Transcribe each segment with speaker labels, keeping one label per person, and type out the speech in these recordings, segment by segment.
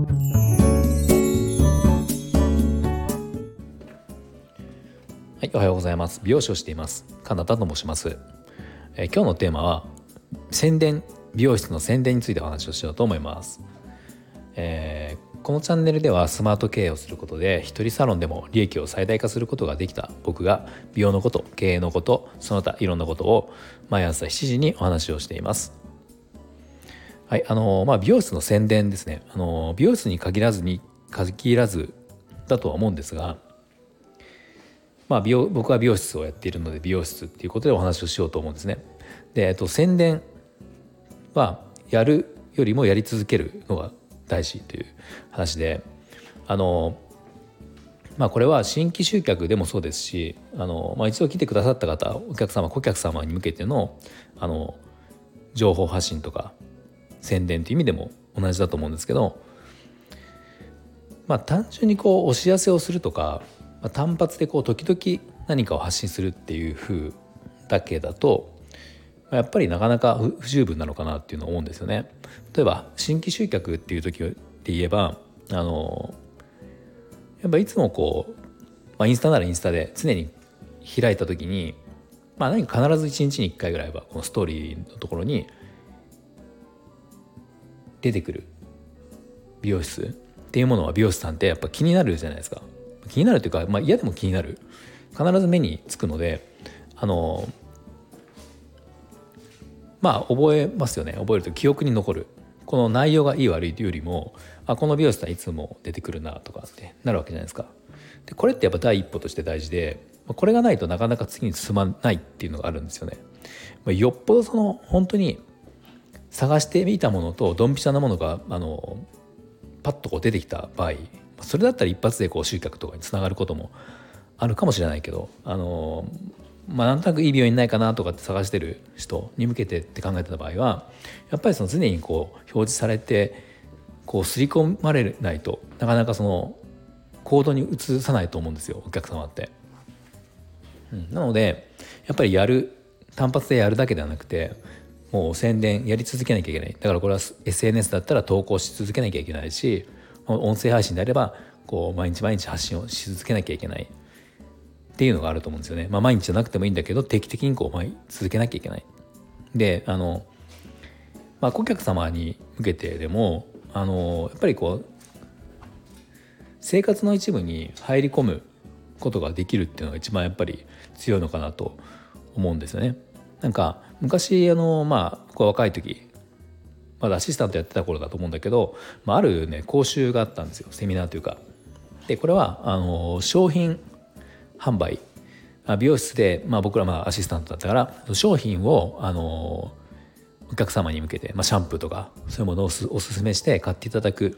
Speaker 1: はい、おはようございます。美容師をしています。カナと申します。えー、今日のテーマは宣伝美容室の宣伝についてお話をしようと思います。えー、このチャンネルではスマート経営をすることで一人サロンでも利益を最大化することができた僕が美容のこと経営のことその他いろんなことを毎朝7時にお話をしています。はいあのまあ、美容室の宣伝ですねあの美容室に限らずに限らずだとは思うんですがまあ、美容僕は美容室をやっているので美容室っていうことでお話をしようと思うんですね。で、えっと、宣伝はやるよりもやり続けるのが大事という話であのまあこれは新規集客でもそうですしあの、まあ、一度来てくださった方お客様顧客様に向けてのあの情報発信とか宣伝という意味でも同じだと思うんですけどまあ単純にこうお知らせをするとかまあ、単発でこう時々何かを発信するっていう風だけだとやっぱりなかなか不十分なのかなっていうのを思うんですよね。例えば新規集客っていう時で言えばあのやっぱいつもこう、まあ、インスタならインスタで常に開いた時に、まあ、何か必ず1日に1回ぐらいはこのストーリーのところに出てくる美容室っていうものは美容師さんってやっぱ気になるじゃないですか。気になるというか、まあ、嫌でも気になる必ず目につくのであのまあ覚えますよね覚えると記憶に残るこの内容がいい悪いというよりもあこの美容師さんいつも出てくるなとかってなるわけじゃないですか。でこれってやっぱ第一歩として大事でこれがないとなかなか次に進まないっていうのがあるんですよね。まあ、よっぽどその本当に探してみたものとドンピシャなものがあのパッとこう出てきた場合それだったら一発でこう集客とかにつながることもあるかもしれないけどあのまあなんとなくいい病院ないかなとかって探してる人に向けてって考えてた場合はやっぱりその常にこう表示されてこう刷り込まれないとなかなかその行動に移さないと思うんですよお客様って。うん、なのでやっぱりやる単発でやるだけではなくてもう宣伝やり続けなきゃいけないだからこれは SNS だったら投稿し続けなきゃいけないし音声配信であればこう毎日毎日発信をし続けなきゃいけないっていうのがあると思うんですよね。まあ、毎日じゃなくてもいいんだけど定期的にこう続けなきゃいけない。であの、まあ、顧客様に向けてでもあのやっぱりこう生活の一部に入り込むことができるっていうのが一番やっぱり強いのかなと思うんですよね。なんか昔あのまあこう若い時まだアシスタントやってた頃だと思うんだけど、まあ、あるね講習があったんですよセミナーというか。でこれはあの商品販売美容室で、まあ、僕らまあアシスタントだったから商品をあのお客様に向けて、まあ、シャンプーとかそういうものをおすすめして買っていただく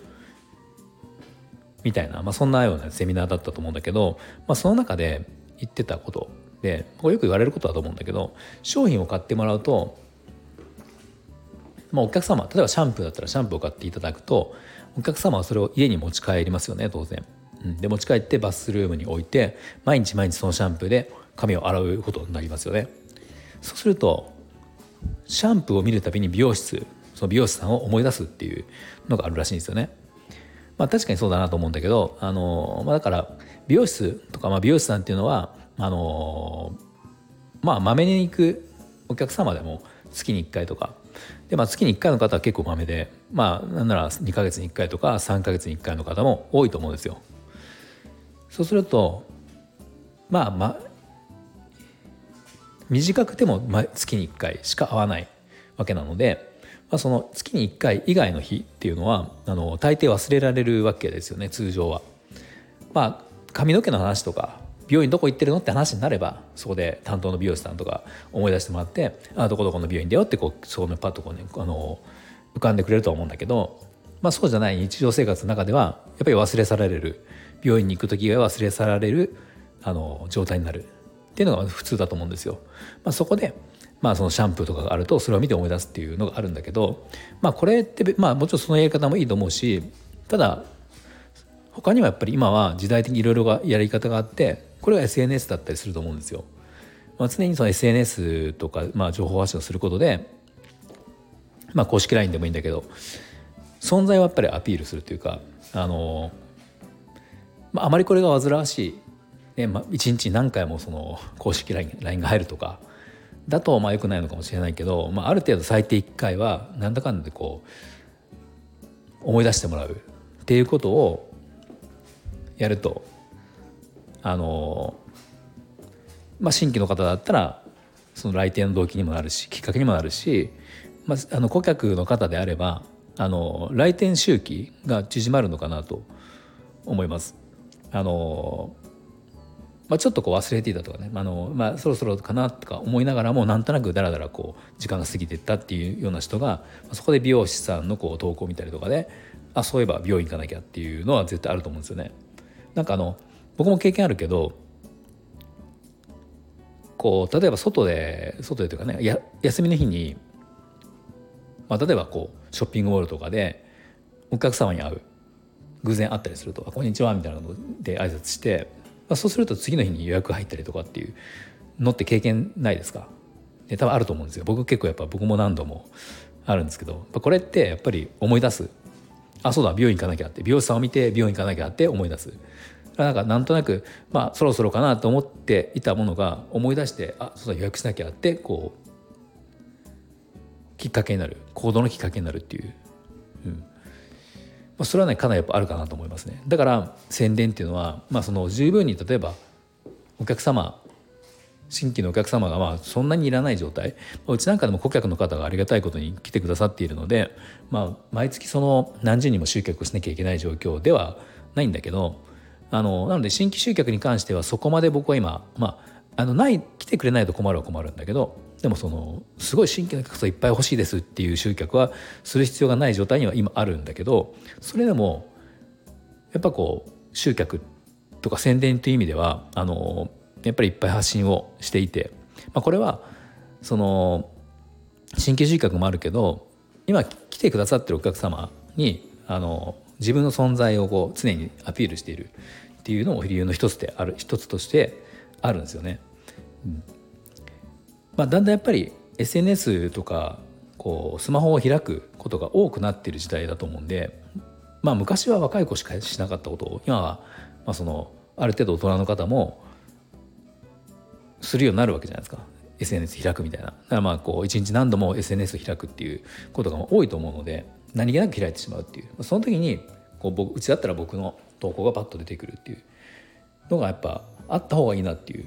Speaker 1: みたいな、まあ、そんなようなセミナーだったと思うんだけど、まあ、その中で言ってたことでこれよく言われることだと思うんだけど商品を買ってもらうとまあ、お客様例えばシャンプーだったらシャンプーを買っていただくとお客様はそれを家に持ち帰りますよね当然。うん、で持ち帰ってバスルームに置いて毎日毎日そのシャンプーで髪を洗うことになりますよね。そうするとシャンプーを見るたびに美容室その美容師さんを思い出すっていうのがあるらしいんですよね。まあ確かにそうだなと思うんだけどあの、まあ、だから美容室とか、まあ、美容師さんっていうのはあのまあまめに行くお客様でも月に1回とかで、まあ、月に1回の方は結構まめでまあなんなら2ヶ月に1回とか3ヶ月に1回の方も多いと思うんですよ。そうするとまあまあ短くても月に1回しか会わないわけなので、まあ、その月に1回以外の日っていうのはあの大抵忘れられるわけですよね通常は。まあ髪の毛の話とか美容院どこ行ってるの？って話になればそこで担当の美容師さんとか思い出してもらって「あどこどこの美容院だよ」ってこうそこのパッとこうねあの浮かんでくれると思うんだけど、まあ、そうじゃない日常生活の中ではやっぱり忘れ去られる美容院に行く時以外は忘れ去られるあの状態になるっていうのが普通だと思うんですよ。まあ、そこでまあそのシャンプーとかがあるとそれを見て思い出すっていうのがあるんだけど、まあ、これってまあもちろんそのやり方もいいと思うしただ他にはやっぱり今は時代的にいろいろやり方があってこれが SNS だったりすると思うんですよ。まあ、常にその SNS とか、まあ、情報発信をすることで、まあ、公式 LINE でもいいんだけど存在をやっぱりアピールするというかあの、まあ、あまりこれが煩わしい、ねまあ、1日何回もその公式 LINE, LINE が入るとかだとまあよくないのかもしれないけど、まあ、ある程度最低1回はなんだかんだでこう思い出してもらうっていうことをやるとあのまあ新規の方だったらその来店の動機にもなるしきっかけにもなるし、まあ、あの顧客の方であればあの来店周期が縮まるのかなと思います。あのまあ、ちょっとこう忘れていたとかねあの、まあ、そろそろかなとか思いながらもなんとなくだらだらこう時間が過ぎていったっていうような人がそこで美容師さんのこう投稿を見たりとかであそういえば病院行かなきゃっていうのは絶対あると思うんですよね。なんかあの僕も経験あるけどこう例えば外で外でというかねや休みの日に、まあ、例えばこうショッピングモールとかでお客様に会う偶然会ったりすると「こんにちは」みたいなので挨拶してまあ、そうすると次の日に予約入ったりとかっていうのって経験ないですか？で多分あると思うんですよ。僕結構やっぱ僕も何度もあるんですけどこれってやっぱり思い出す。あそうだ美容院行かなきゃって美容師さんを見て美容院行かなきゃって思い出す。なんかなんとなくまあそろそろかなと思っていたものが思い出してあそうだ予約しなきゃってこうきっかけになる行動のきっかけになるっていう、うん、まあ、それはねかなりやっぱあるかなと思いますね。だから宣伝っていうのは、まあ、その十分に例えばお客様新規のお客様がまあそんなにいらない状態うちなんかでも顧客の方がありがたいことに来てくださっているので、まあ、毎月その何十人も集客しなきゃいけない状況ではないんだけどあのなので新規集客に関してはそこまで僕は今、まあ、あのない来てくれないと困るは困るんだけどでもそのすごい新規の客さんいっぱい欲しいですっていう集客はする必要がない状態には今あるんだけどそれでもやっぱこう集客とか宣伝という意味ではあのやっぱりいっぱい発信をしていて、まあ、これはその新規集客もあるけど今来てくださってるお客様にあの自分の存在をこう常にアピールしているっていうのも理由の一つである一つとしてあるんですよね。うん。まあ、だんだんやっぱり SNS とかこうスマホを開くことが多くなっている時代だと思うんで、まあ、昔は若い子しかしなかったことを今はまあそのある程度大人の方もするようになるわけじゃないですか。SNS 開くみたいな。だからまあこう一日何度も SNS 開くっていうことが多いと思うので何気なく開いてしまうっていう。その時にこう僕うちだったら僕の投稿がパッと出てくるっていうのがやっぱあった方がいいなっていう。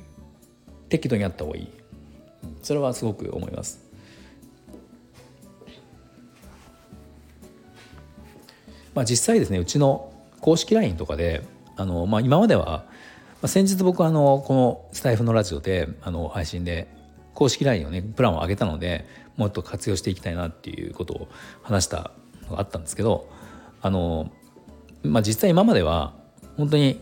Speaker 1: 適度にあった方がいい。それはすごく思います。まあ、実際ですねうちの公式 LINE とかであの、まあ、今までは、まあ、先日僕あのこのスタイフのラジオであの配信で公式 LINE をねプランを上げたのでもっと活用していきたいなっていうことを話したのがあったんですけどあの、まあ、実際今までは本当に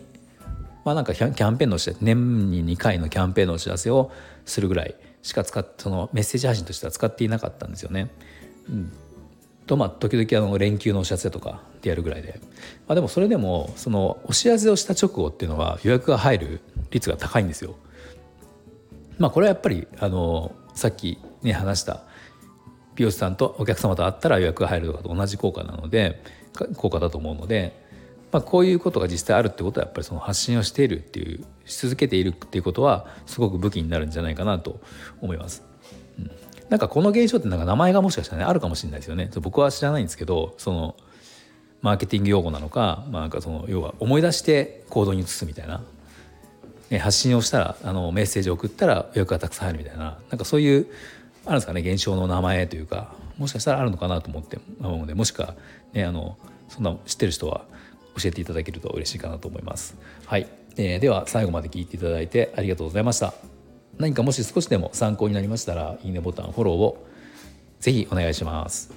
Speaker 1: まあなんかキャンペーンのお知らせ年に2回のキャンペーンのお知らせをするぐらいしか使っそのメッセージ配信としては使っていなかったんですよね。うん、とまあ時々あの連休のお知らせとかでやるぐらいで、まあ、でもそれでもそのお知らせをした直後っていうのは予約が入る率が高いんですよ。まあこれはやっぱりあのさっきね話した美容師さんとお客様と会ったら予約が入るとかと同じ効果なので効果だと思うのでまあ、こういうことが実際あるってことはやっぱりその発信をしているっていうし続けているっていうことはすごく武器になるんじゃないかなと思います。うん、なんかこの現象ってなんか名前がもしかしたら、ね、あるかもしれないですよね。僕は知らないんですけどそのマーケティング用語なのか,、まあ、なんかその要は思い出して行動に移すみたいな、ね、発信をしたらあのメッセージを送ったら予約がたくさん入るみたいななんかそういうあるんですかね現象の名前というかもしかしたらあるのかなと思って思うのでもしか、ね、あのそんな知ってる人は教えていただけると嬉しいかなと思います。はい、えー、では最後まで聞いていただいてありがとうございました。何かもし少しでも参考になりましたらいいねボタンフォローをぜひお願いします。